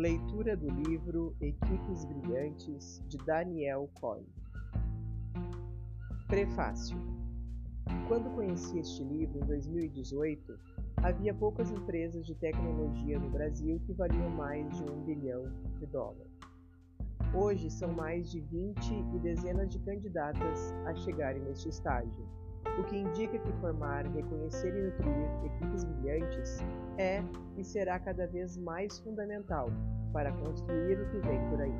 Leitura do livro Equipes Brilhantes de Daniel Coyle. Prefácio. Quando conheci este livro em 2018, havia poucas empresas de tecnologia no Brasil que valiam mais de um bilhão de dólares. Hoje são mais de 20 e dezenas de candidatas a chegarem neste estágio, o que indica que formar, reconhecer e nutrir equipes brilhantes é e será cada vez mais fundamental para construir o que vem por aí.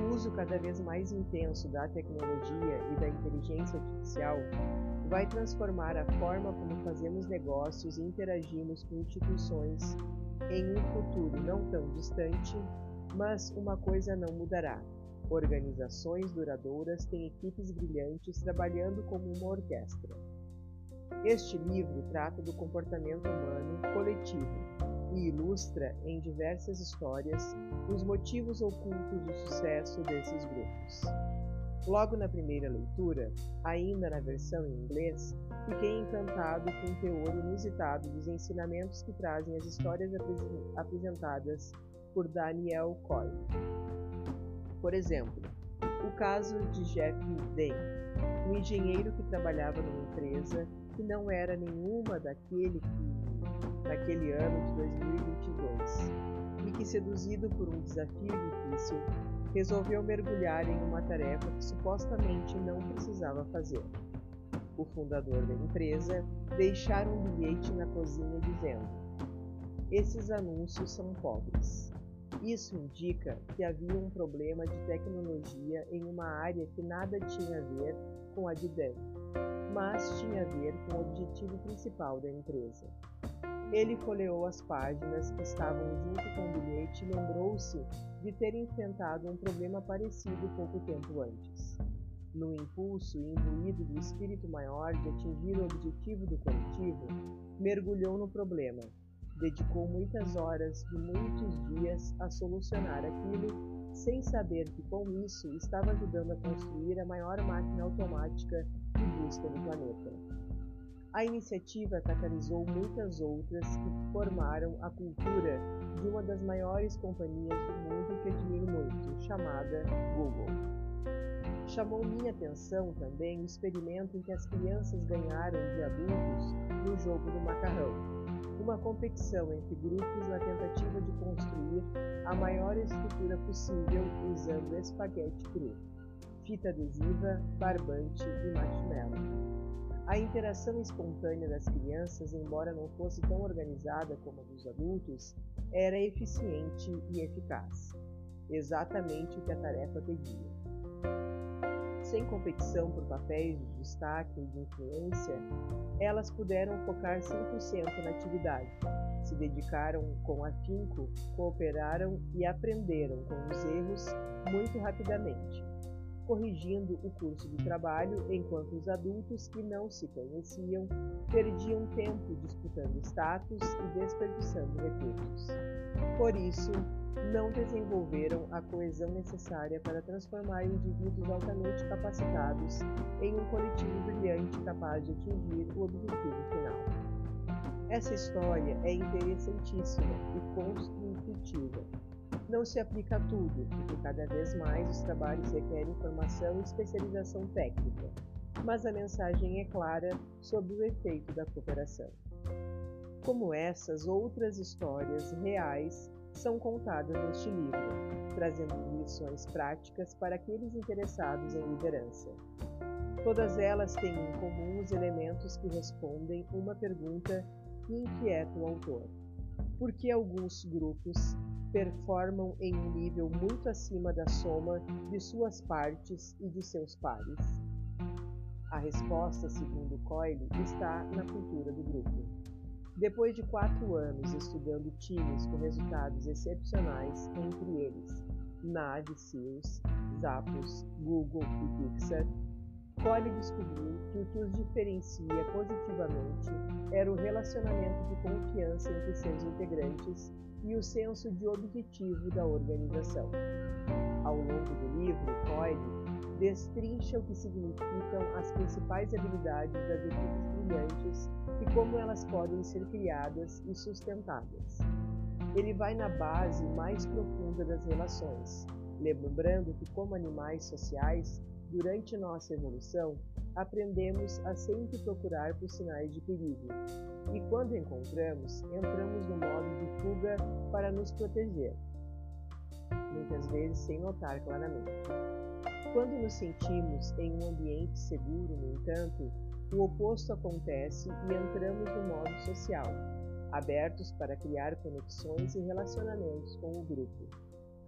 O uso cada vez mais intenso da tecnologia e da inteligência artificial vai transformar a forma como fazemos negócios e interagimos com instituições em um futuro não tão distante, mas uma coisa não mudará. Organizações duradouras têm equipes brilhantes trabalhando como uma orquestra. Este livro trata do comportamento humano coletivo e ilustra em diversas histórias os motivos ocultos do sucesso desses grupos. Logo na primeira leitura, ainda na versão em inglês, fiquei encantado com o teor inusitado dos ensinamentos que trazem as histórias apresentadas por Daniel Coyle. Por exemplo, o caso de Jeff Dane, um engenheiro que trabalhava numa empresa que não era nenhuma daquele que, naquele ano de 2022 e que, seduzido por um desafio difícil, resolveu mergulhar em uma tarefa que supostamente não precisava fazer. O fundador da empresa deixara um bilhete na cozinha dizendo: Esses anúncios são pobres. Isso indica que havia um problema de tecnologia em uma área que nada tinha a ver com a de Dan, mas tinha a ver com o objetivo principal da empresa. Ele folheou as páginas que estavam junto com o bilhete e lembrou-se de ter enfrentado um problema parecido pouco tempo antes. No impulso e imbuído do espírito maior de atingir o objetivo do coletivo, mergulhou no problema Dedicou muitas horas de muitos dias a solucionar aquilo, sem saber que com isso estava ajudando a construir a maior máquina automática de busca do planeta. A iniciativa catalisou muitas outras que formaram a cultura de uma das maiores companhias do mundo que admiro muito, chamada Google. Chamou minha atenção também o experimento em que as crianças ganharam de adultos no jogo do macarrão uma competição entre grupos na tentativa de construir a maior estrutura possível usando espaguete cru, fita adesiva, barbante e marshmallow. A interação espontânea das crianças, embora não fosse tão organizada como a dos adultos, era eficiente e eficaz. Exatamente o que a tarefa pedia. Sem competição por papéis de destaque e de influência, elas puderam focar 100% na atividade. Se dedicaram com afinco, cooperaram e aprenderam com os erros muito rapidamente, corrigindo o curso de trabalho enquanto os adultos que não se conheciam perdiam tempo disputando status e desperdiçando recursos. Por isso, não desenvolveram a coesão necessária para transformar indivíduos altamente capacitados em um coletivo brilhante capaz de atingir o objetivo final. Essa história é interessantíssima e construtiva. Não se aplica a tudo, porque cada vez mais os trabalhos requerem formação e especialização técnica, mas a mensagem é clara sobre o efeito da cooperação. Como essas outras histórias reais são contadas neste livro, trazendo lições práticas para aqueles interessados em liderança. Todas elas têm em comum os elementos que respondem uma pergunta que inquieta o autor: por que alguns grupos performam em um nível muito acima da soma de suas partes e de seus pares? A resposta, segundo Coyle, está na cultura do grupo. Depois de quatro anos estudando times com resultados excepcionais, entre eles Navy Seals, Zappos, Google e Pixar, Cole descobriu que o que os diferencia positivamente era o relacionamento de confiança entre seus integrantes e o senso de objetivo da organização. Ao longo do livro, Coyle destrincha o que significam as principais habilidades das equipes brilhantes e como elas podem ser criadas e sustentadas. Ele vai na base mais profunda das relações, lembrando que, como animais sociais, durante nossa evolução, aprendemos a sempre procurar por sinais de perigo. E quando encontramos, entramos no modo de fuga para nos proteger, muitas vezes sem notar claramente. Quando nos sentimos em um ambiente seguro, no entanto, o oposto acontece e entramos no modo social, abertos para criar conexões e relacionamentos com o grupo.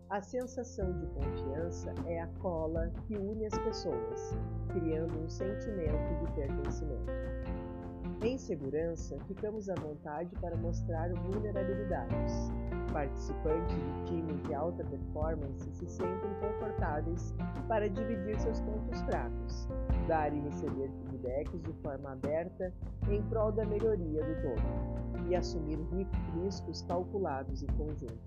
A sensação de confiança é a cola que une as pessoas, criando um sentimento de pertencimento. Em segurança, ficamos à vontade para mostrar vulnerabilidades. Participantes de times de alta performance se sentem confortáveis para dividir seus pontos fracos, dar e receber feedbacks de forma aberta em prol da melhoria do todo, e assumir riscos calculados em conjunto.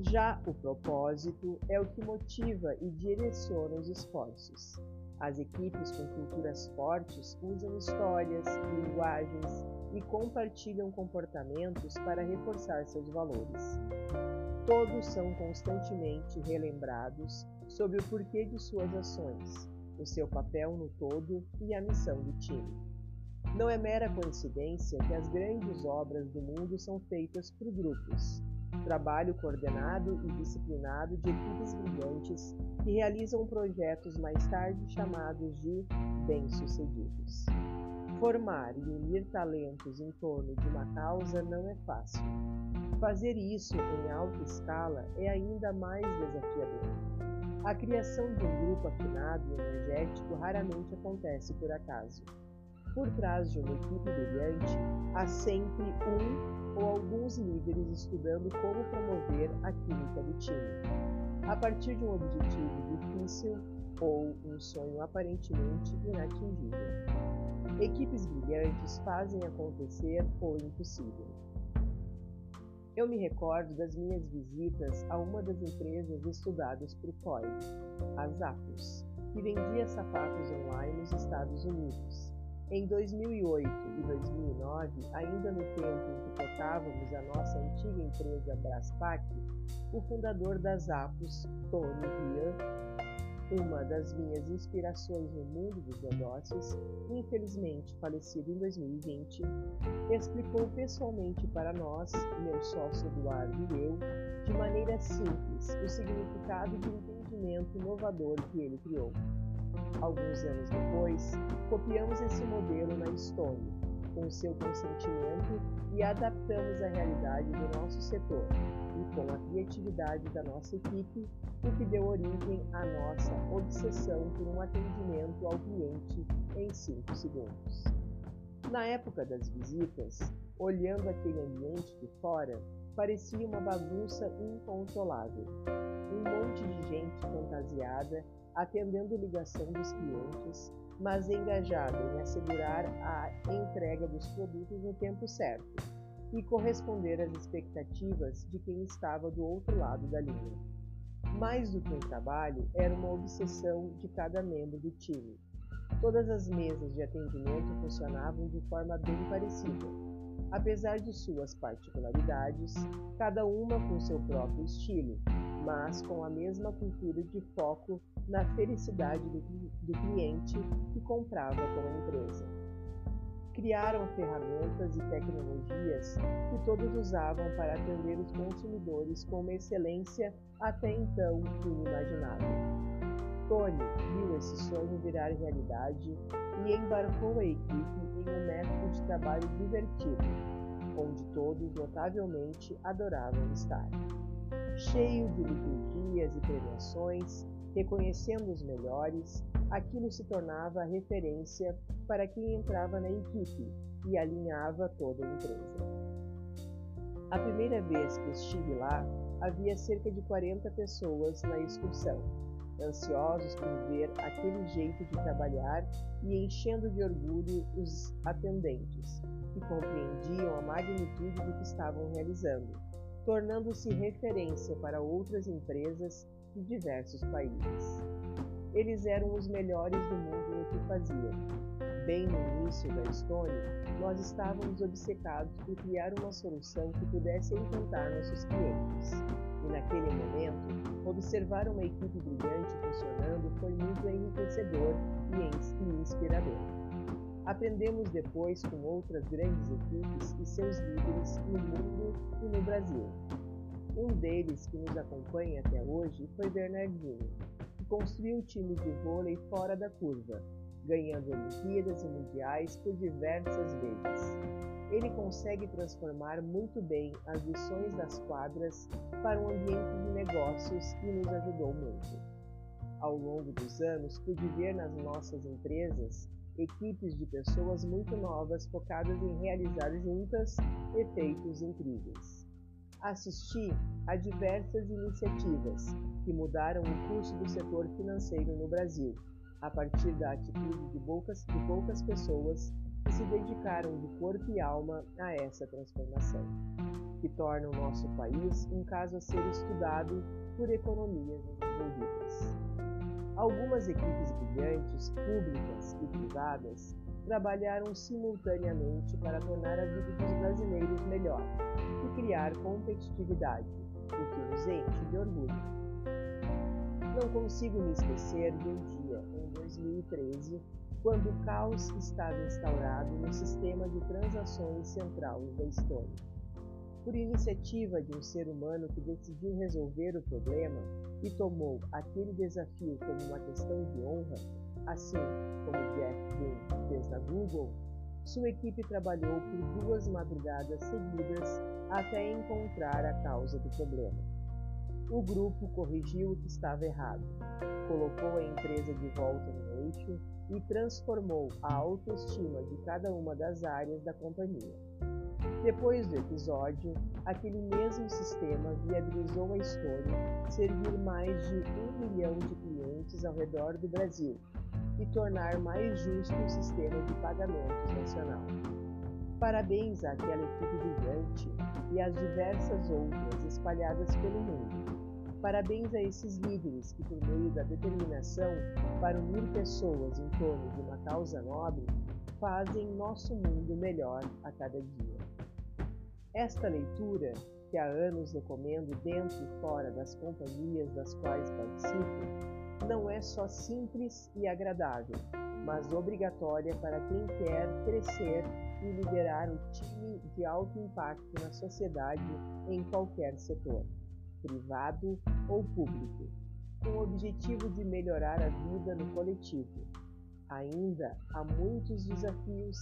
Já o propósito é o que motiva e direciona os esforços. As equipes com culturas fortes usam histórias, linguagens e compartilham comportamentos para reforçar seus valores. Todos são constantemente relembrados sobre o porquê de suas ações, o seu papel no todo e a missão do time. Não é mera coincidência que as grandes obras do mundo são feitas por grupos, trabalho coordenado e disciplinado de equipes brilhantes que realizam projetos mais tarde chamados de bem-sucedidos. Formar e unir talentos em torno de uma causa não é fácil. Fazer isso em alta escala é ainda mais desafiador. A criação de um grupo afinado e energético raramente acontece por acaso. Por trás de uma equipe brilhante, há sempre um ou alguns líderes estudando como promover a química do time. A partir de um objetivo difícil ou um sonho aparentemente inatingível. Equipes brilhantes fazem acontecer o impossível. Eu me recordo das minhas visitas a uma das empresas estudadas por Coy, a Zappos, que vendia sapatos online nos Estados Unidos. Em 2008 e 2009, ainda no tempo em que tocávamos a nossa antiga empresa Braspac, o fundador das Apos, Tony Beer, uma das minhas inspirações no mundo dos negócios, infelizmente falecido em 2020, explicou pessoalmente para nós, meu sócio Eduardo e eu, de maneira simples, o significado de entendimento inovador que ele criou. Alguns anos depois, copiamos esse modelo na Estônia, com seu consentimento e adaptamos a realidade do nosso setor e com a criatividade da nossa equipe, o que deu origem à nossa obsessão por um atendimento ao cliente em 5 segundos. Na época das visitas, olhando aquele ambiente de fora, parecia uma bagunça incontrolável. Um monte de gente fantasiada atendendo ligação dos clientes, mas engajado em assegurar a entrega dos produtos no tempo certo e corresponder às expectativas de quem estava do outro lado da linha. Mais do que um trabalho, era uma obsessão de cada membro do time. Todas as mesas de atendimento funcionavam de forma bem parecida. Apesar de suas particularidades, cada uma com seu próprio estilo, mas com a mesma cultura de foco na felicidade do, do cliente que comprava com a empresa. Criaram ferramentas e tecnologias que todos usavam para atender os consumidores com uma excelência até então inimaginável. Tony viu esse sonho virar realidade e embarcou a equipe em um método de trabalho divertido, onde todos notavelmente adoravam estar. Cheio de liturgias e premiações, reconhecendo os melhores, aquilo se tornava referência para quem entrava na equipe e alinhava toda a empresa. A primeira vez que estive lá, havia cerca de 40 pessoas na excursão, ansiosos por ver aquele jeito de trabalhar e enchendo de orgulho os atendentes, que compreendiam a magnitude do que estavam realizando, tornando-se referência para outras empresas de diversos países. Eles eram os melhores do mundo no que faziam. Bem no início da Estônia, nós estávamos obcecados por criar uma solução que pudesse encantar nossos clientes. E naquele momento, observar uma equipe brilhante funcionando foi muito enriquecedor e inspirador. Aprendemos depois com outras grandes equipes e seus líderes no mundo e no Brasil. Um deles que nos acompanha até hoje foi Bernardinho, que construiu times de vôlei fora da curva, ganhando Olimpíadas e Mundiais por diversas vezes. Ele consegue transformar muito bem as lições das quadras para um ambiente de negócios e nos ajudou muito. Ao longo dos anos, pude ver nas nossas empresas equipes de pessoas muito novas focadas em realizar juntas efeitos incríveis. Assisti a diversas iniciativas que mudaram o curso do setor financeiro no Brasil, a partir da atitude de poucas, de poucas pessoas que se dedicaram de corpo e alma a essa transformação, que torna o nosso país um caso a ser estudado por economias desenvolvidas. Algumas equipes brilhantes, públicas e privadas, trabalharam simultaneamente para tornar a vida dos brasileiros melhor e criar competitividade, o que nos enche de orgulho. Não consigo me esquecer de um dia, em 2013, quando o caos estava instaurado no sistema de transações central da Estônia. Por iniciativa de um ser humano que decidiu resolver o problema, e tomou aquele desafio como uma questão de honra, assim como Jeff Boone fez na Google, sua equipe trabalhou por duas madrugadas seguidas até encontrar a causa do problema. O grupo corrigiu o que estava errado, colocou a empresa de volta no eixo e transformou a autoestima de cada uma das áreas da companhia. Depois do episódio, aquele mesmo sistema viabilizou a Estônia servir mais de um milhão de clientes ao redor do Brasil e tornar mais justo o sistema de pagamentos nacional. Parabéns àquela equipe brilhante e às diversas outras espalhadas pelo mundo. Parabéns a esses líderes que, por meio da determinação para unir pessoas em torno de uma causa nobre, fazem nosso mundo melhor a cada dia. Esta leitura, que há anos recomendo dentro e fora das companhias das quais participo, não é só simples e agradável, mas obrigatória para quem quer crescer e liderar o time de alto impacto na sociedade em qualquer setor, privado ou público, com o objetivo de melhorar a vida no coletivo. Ainda há muitos desafios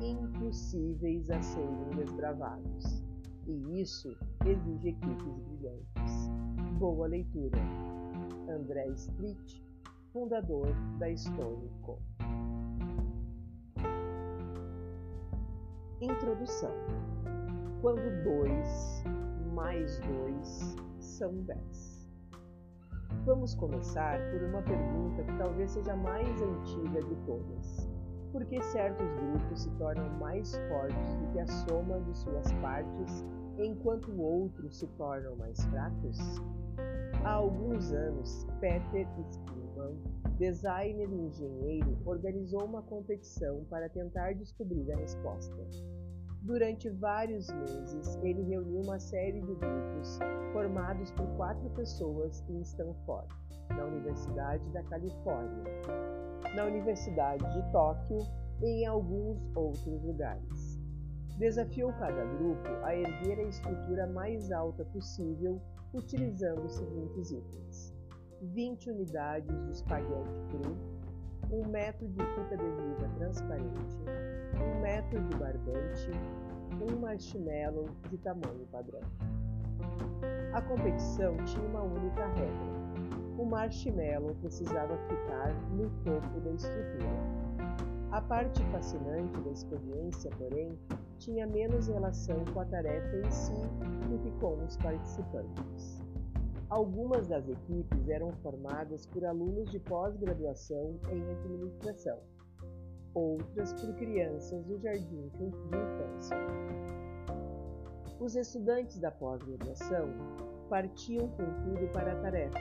impossíveis a serem desbravados. E isso exige equipes brilhantes. Boa leitura. André Street, fundador da Stonico. Introdução. Quando dois mais dois são dez. Vamos começar por uma pergunta que talvez seja a mais antiga de todas por que certos grupos se tornam mais fortes do que a soma de suas partes, enquanto outros se tornam mais fracos? Há alguns anos, Peter Spillman, designer e engenheiro, organizou uma competição para tentar descobrir a resposta. Durante vários meses, ele reuniu uma série de grupos formados por quatro pessoas em Stanford, na Universidade da Califórnia na Universidade de Tóquio e em alguns outros lugares. Desafiou cada grupo a erguer a estrutura mais alta possível utilizando os seguintes itens: 20 unidades de espaguete cru, um metro de fita adesiva transparente, um metro de barbante, um marshmallow de tamanho padrão. A competição tinha uma única regra o marshmallow precisava ficar no topo da estrutura. A parte fascinante da experiência, porém, tinha menos relação com a tarefa em si do que com os participantes. Algumas das equipes eram formadas por alunos de pós-graduação em administração, outras por crianças do jardim de infância. Os estudantes da pós-graduação partiam com tudo para a tarefa,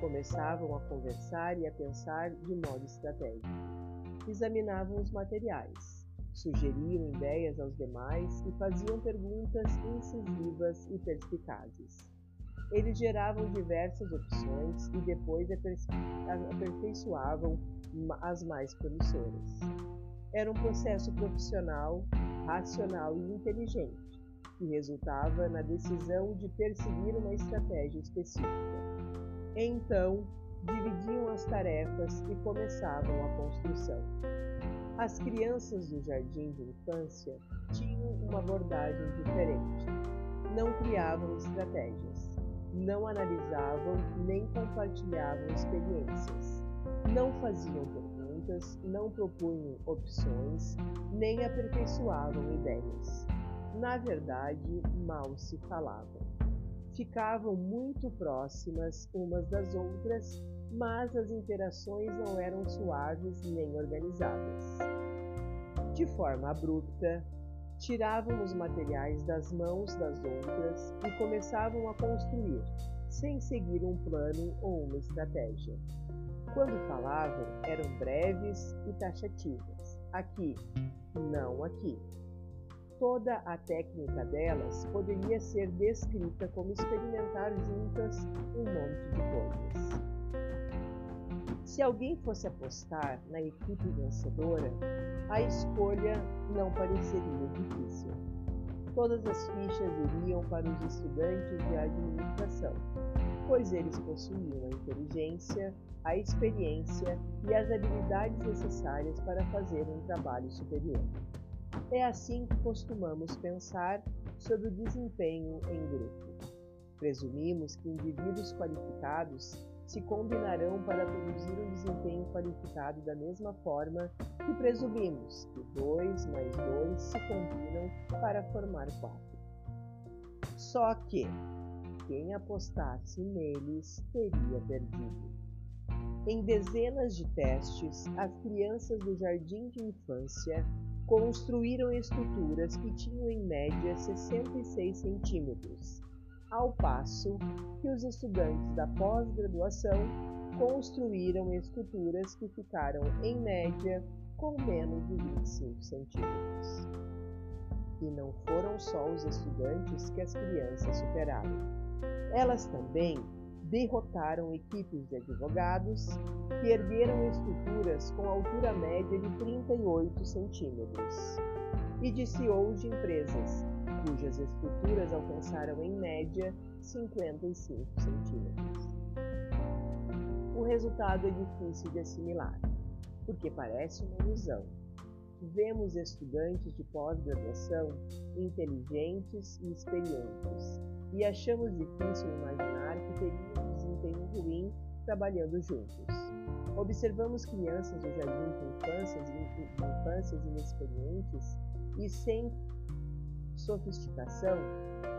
começavam a conversar e a pensar de modo estratégico. examinavam os materiais, sugeriam ideias aos demais e faziam perguntas incisivas e perspicazes. Eles geravam diversas opções e depois aperfeiçoavam as mais promissoras. Era um processo profissional, racional e inteligente, que resultava na decisão de perseguir uma estratégia específica. Então, dividiam as tarefas e começavam a construção. As crianças do jardim de infância tinham uma abordagem diferente. Não criavam estratégias, não analisavam nem compartilhavam experiências, não faziam perguntas, não propunham opções, nem aperfeiçoavam ideias. Na verdade, mal se falavam. Ficavam muito próximas umas das outras, mas as interações não eram suaves nem organizadas. De forma abrupta, tiravam os materiais das mãos das outras e começavam a construir, sem seguir um plano ou uma estratégia. Quando falavam, eram breves e taxativas. Aqui, não aqui. Toda a técnica delas poderia ser descrita como experimentar juntas um monte de coisas. Se alguém fosse apostar na equipe vencedora, a escolha não pareceria difícil. Todas as fichas iriam para os estudantes de administração, pois eles possuíam a inteligência, a experiência e as habilidades necessárias para fazer um trabalho superior. É assim que costumamos pensar sobre o desempenho em grupo. Presumimos que indivíduos qualificados se combinarão para produzir um desempenho qualificado da mesma forma que presumimos que 2 mais 2 se combinam para formar 4. Só que quem apostasse neles teria perdido. Em dezenas de testes, as crianças do jardim de infância construíram estruturas que tinham em média 66 centímetros ao passo que os estudantes da pós-graduação construíram estruturas que ficaram, em média, com menos de 25 centímetros. E não foram só os estudantes que as crianças superaram. Elas também derrotaram equipes de advogados que ergueram estruturas com altura média de 38 centímetros e de CEOs de empresas cujas estruturas alcançaram em média 55 centímetros. O resultado é difícil de assimilar, porque parece uma ilusão. Vemos estudantes de pós-graduação inteligentes e experientes, e achamos difícil imaginar que teriam um desempenho ruim trabalhando juntos. Observamos crianças do jardim de infâncias, infâncias inexperientes e sem sofisticação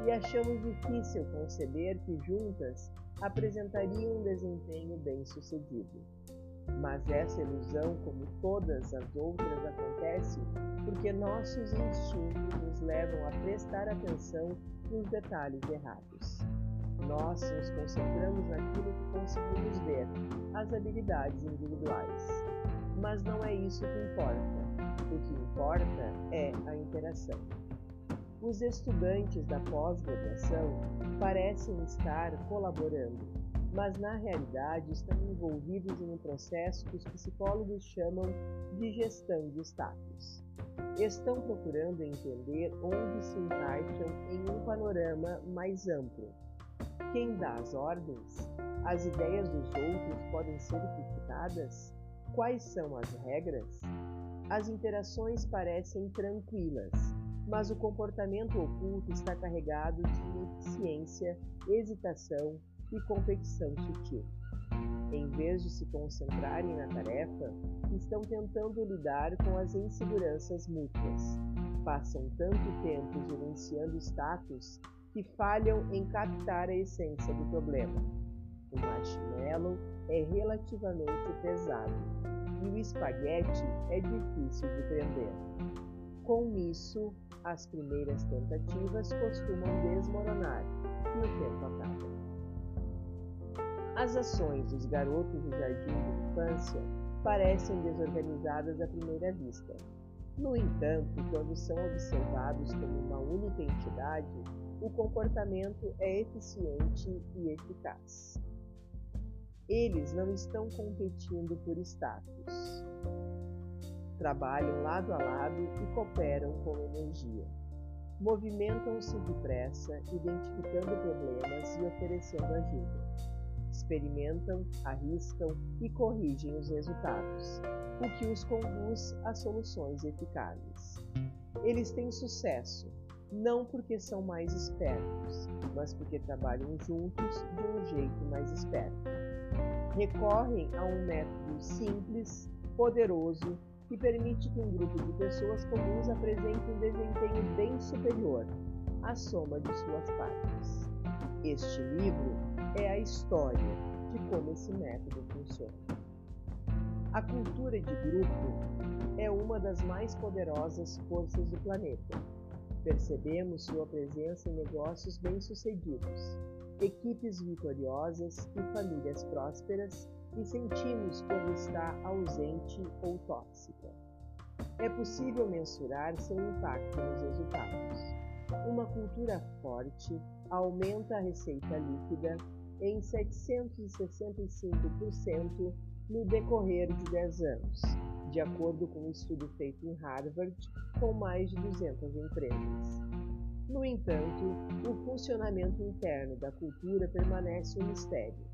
e achamos difícil conceber que juntas apresentariam um desempenho bem-sucedido. Mas essa ilusão, como todas as outras, acontece porque nossos instintos nos levam a prestar atenção nos detalhes errados. Nós nos concentramos naquilo que conseguimos ver, as habilidades individuais. Mas não é isso que importa. O que importa é a interação. Os estudantes da pós-graduação parecem estar colaborando, mas na realidade estão envolvidos em um processo que os psicólogos chamam de gestão de status. Estão procurando entender onde se encaixam em um panorama mais amplo. Quem dá as ordens? As ideias dos outros podem ser criticadas? Quais são as regras? As interações parecem tranquilas, mas o comportamento oculto está carregado de ineficiência, hesitação e competição sutil. Em vez de se concentrarem na tarefa, estão tentando lidar com as inseguranças mútuas. Passam tanto tempo gerenciando status que falham em captar a essência do problema. O marshmallow é relativamente pesado e o espaguete é difícil de prender. Com isso, as primeiras tentativas costumam desmoronar e o tempo acaba. As ações dos garotos do jardim de infância parecem desorganizadas à primeira vista. No entanto, quando são observados como uma única entidade, o comportamento é eficiente e eficaz. Eles não estão competindo por status. Trabalham lado a lado e cooperam com energia. Movimentam-se depressa, identificando problemas e oferecendo ajuda. Experimentam, arriscam e corrigem os resultados, o que os conduz a soluções eficazes. Eles têm sucesso, não porque são mais espertos, mas porque trabalham juntos de um jeito mais esperto. Recorrem a um método simples, poderoso que permite que um grupo de pessoas comuns apresente um desempenho bem superior à soma de suas partes. Este livro é a história de como esse método funciona. A cultura de grupo é uma das mais poderosas forças do planeta. Percebemos sua presença em negócios bem-sucedidos, equipes vitoriosas e famílias prósperas e sentimos quando está ausente ou tóxica. É possível mensurar seu impacto nos resultados. Uma cultura forte aumenta a receita líquida em 765% no decorrer de 10 anos, de acordo com um estudo feito em Harvard com mais de 200 empresas. No entanto, o funcionamento interno da cultura permanece um mistério.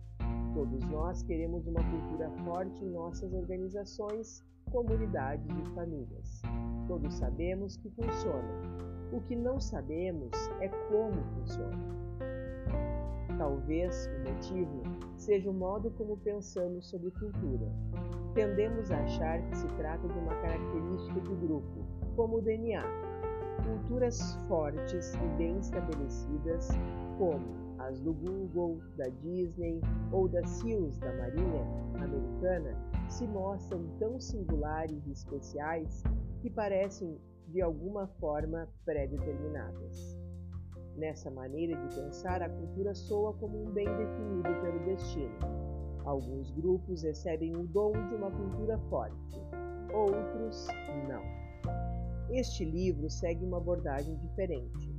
Todos nós queremos uma cultura forte em nossas organizações, comunidades e famílias. Todos sabemos que funciona. O que não sabemos é como funciona. Talvez o motivo seja o modo como pensamos sobre cultura. Tendemos a achar que se trata de uma característica de grupo, como o DNA. Culturas fortes e bem estabelecidas, como as do Google, da Disney ou das SEALs da Marinha Americana, se mostram tão singulares e especiais que parecem de alguma forma pré-determinadas. Nessa maneira de pensar, a cultura soa como um bem definido pelo destino. Alguns grupos recebem o dom de uma cultura forte, outros não. Este livro segue uma abordagem diferente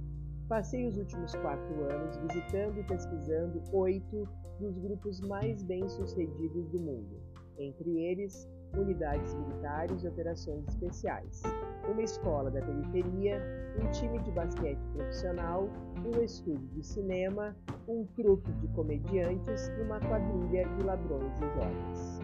Passei os últimos quatro anos visitando e pesquisando oito dos grupos mais bem-sucedidos do mundo, entre eles unidades militares e operações especiais, uma escola da periferia, um time de basquete profissional, um estúdio de cinema, um trupe de comediantes e uma quadrilha de ladrões de joias.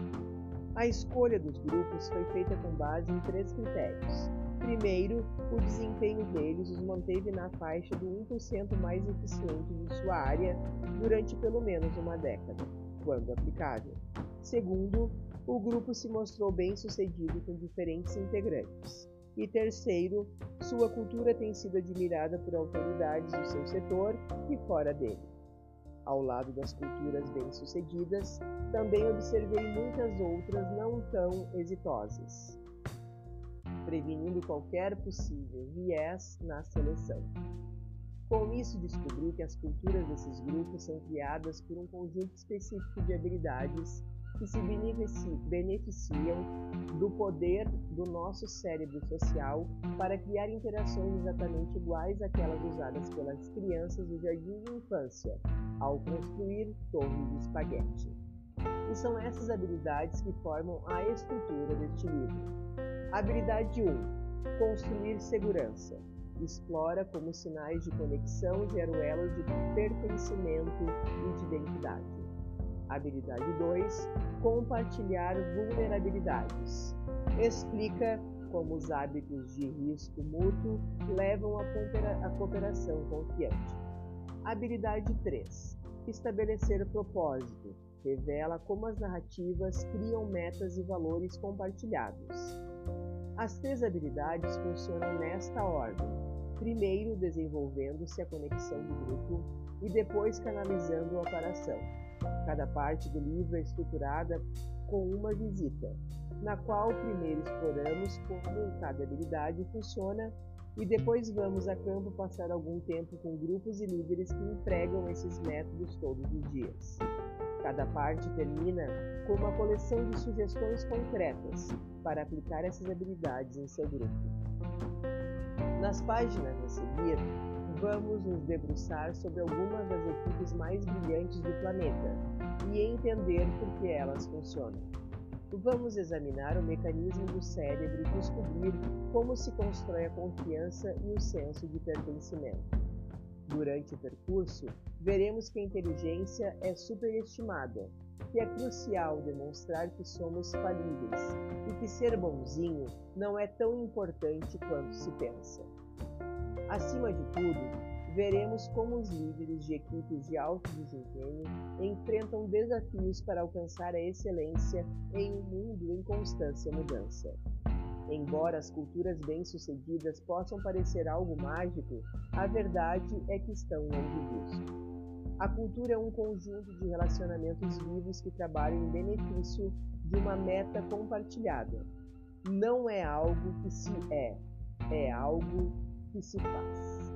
A escolha dos grupos foi feita com base em três critérios: Primeiro, o desempenho deles os manteve na faixa do 1% mais eficiente de sua área durante pelo menos uma década, quando aplicável. Segundo, o grupo se mostrou bem sucedido com diferentes integrantes. E terceiro, sua cultura tem sido admirada por autoridades do seu setor e fora dele. Ao lado das culturas bem-sucedidas, também observei muitas outras não tão exitosas prevenindo qualquer possível viés na seleção. Com isso, descobri que as culturas desses grupos são criadas por um conjunto específico de habilidades que se beneficiam do poder do nosso cérebro social para criar interações exatamente iguais àquelas usadas pelas crianças do jardim de infância ao construir torres de espaguete. E são essas habilidades que formam a estrutura deste livro. Habilidade 1: Construir segurança. Explora como sinais de conexão gera elos de pertencimento e de identidade. Habilidade 2: Compartilhar vulnerabilidades. Explica como os hábitos de risco mútuo levam à cooperação confiante. Habilidade 3: Estabelecer propósito. Revela como as narrativas criam metas e valores compartilhados. As três habilidades funcionam nesta ordem: primeiro desenvolvendo-se a conexão do grupo e depois canalizando a operação. Cada parte do livro é estruturada com uma visita, na qual primeiro exploramos como cada habilidade funciona e depois vamos a campo passar algum tempo com grupos e líderes que empregam esses métodos todos os dias. Cada parte termina com uma coleção de sugestões concretas para aplicar essas habilidades em seu grupo. Nas páginas a seguir, vamos nos debruçar sobre algumas das equipes mais brilhantes do planeta e entender por que elas funcionam. Vamos examinar o mecanismo do cérebro e descobrir como se constrói a confiança e o senso de pertencimento. Durante o percurso, veremos que a inteligência é superestimada, que é crucial demonstrar que somos falíveis e que ser bonzinho não é tão importante quanto se pensa. Acima de tudo, veremos como os líderes de equipes de alto desempenho enfrentam desafios para alcançar a excelência em um mundo em constância mudança. Embora as culturas bem-sucedidas possam parecer algo mágico, a verdade é que estão longe disso. A cultura é um conjunto de relacionamentos vivos que trabalham em benefício de uma meta compartilhada. Não é algo que se é, é algo que se faz.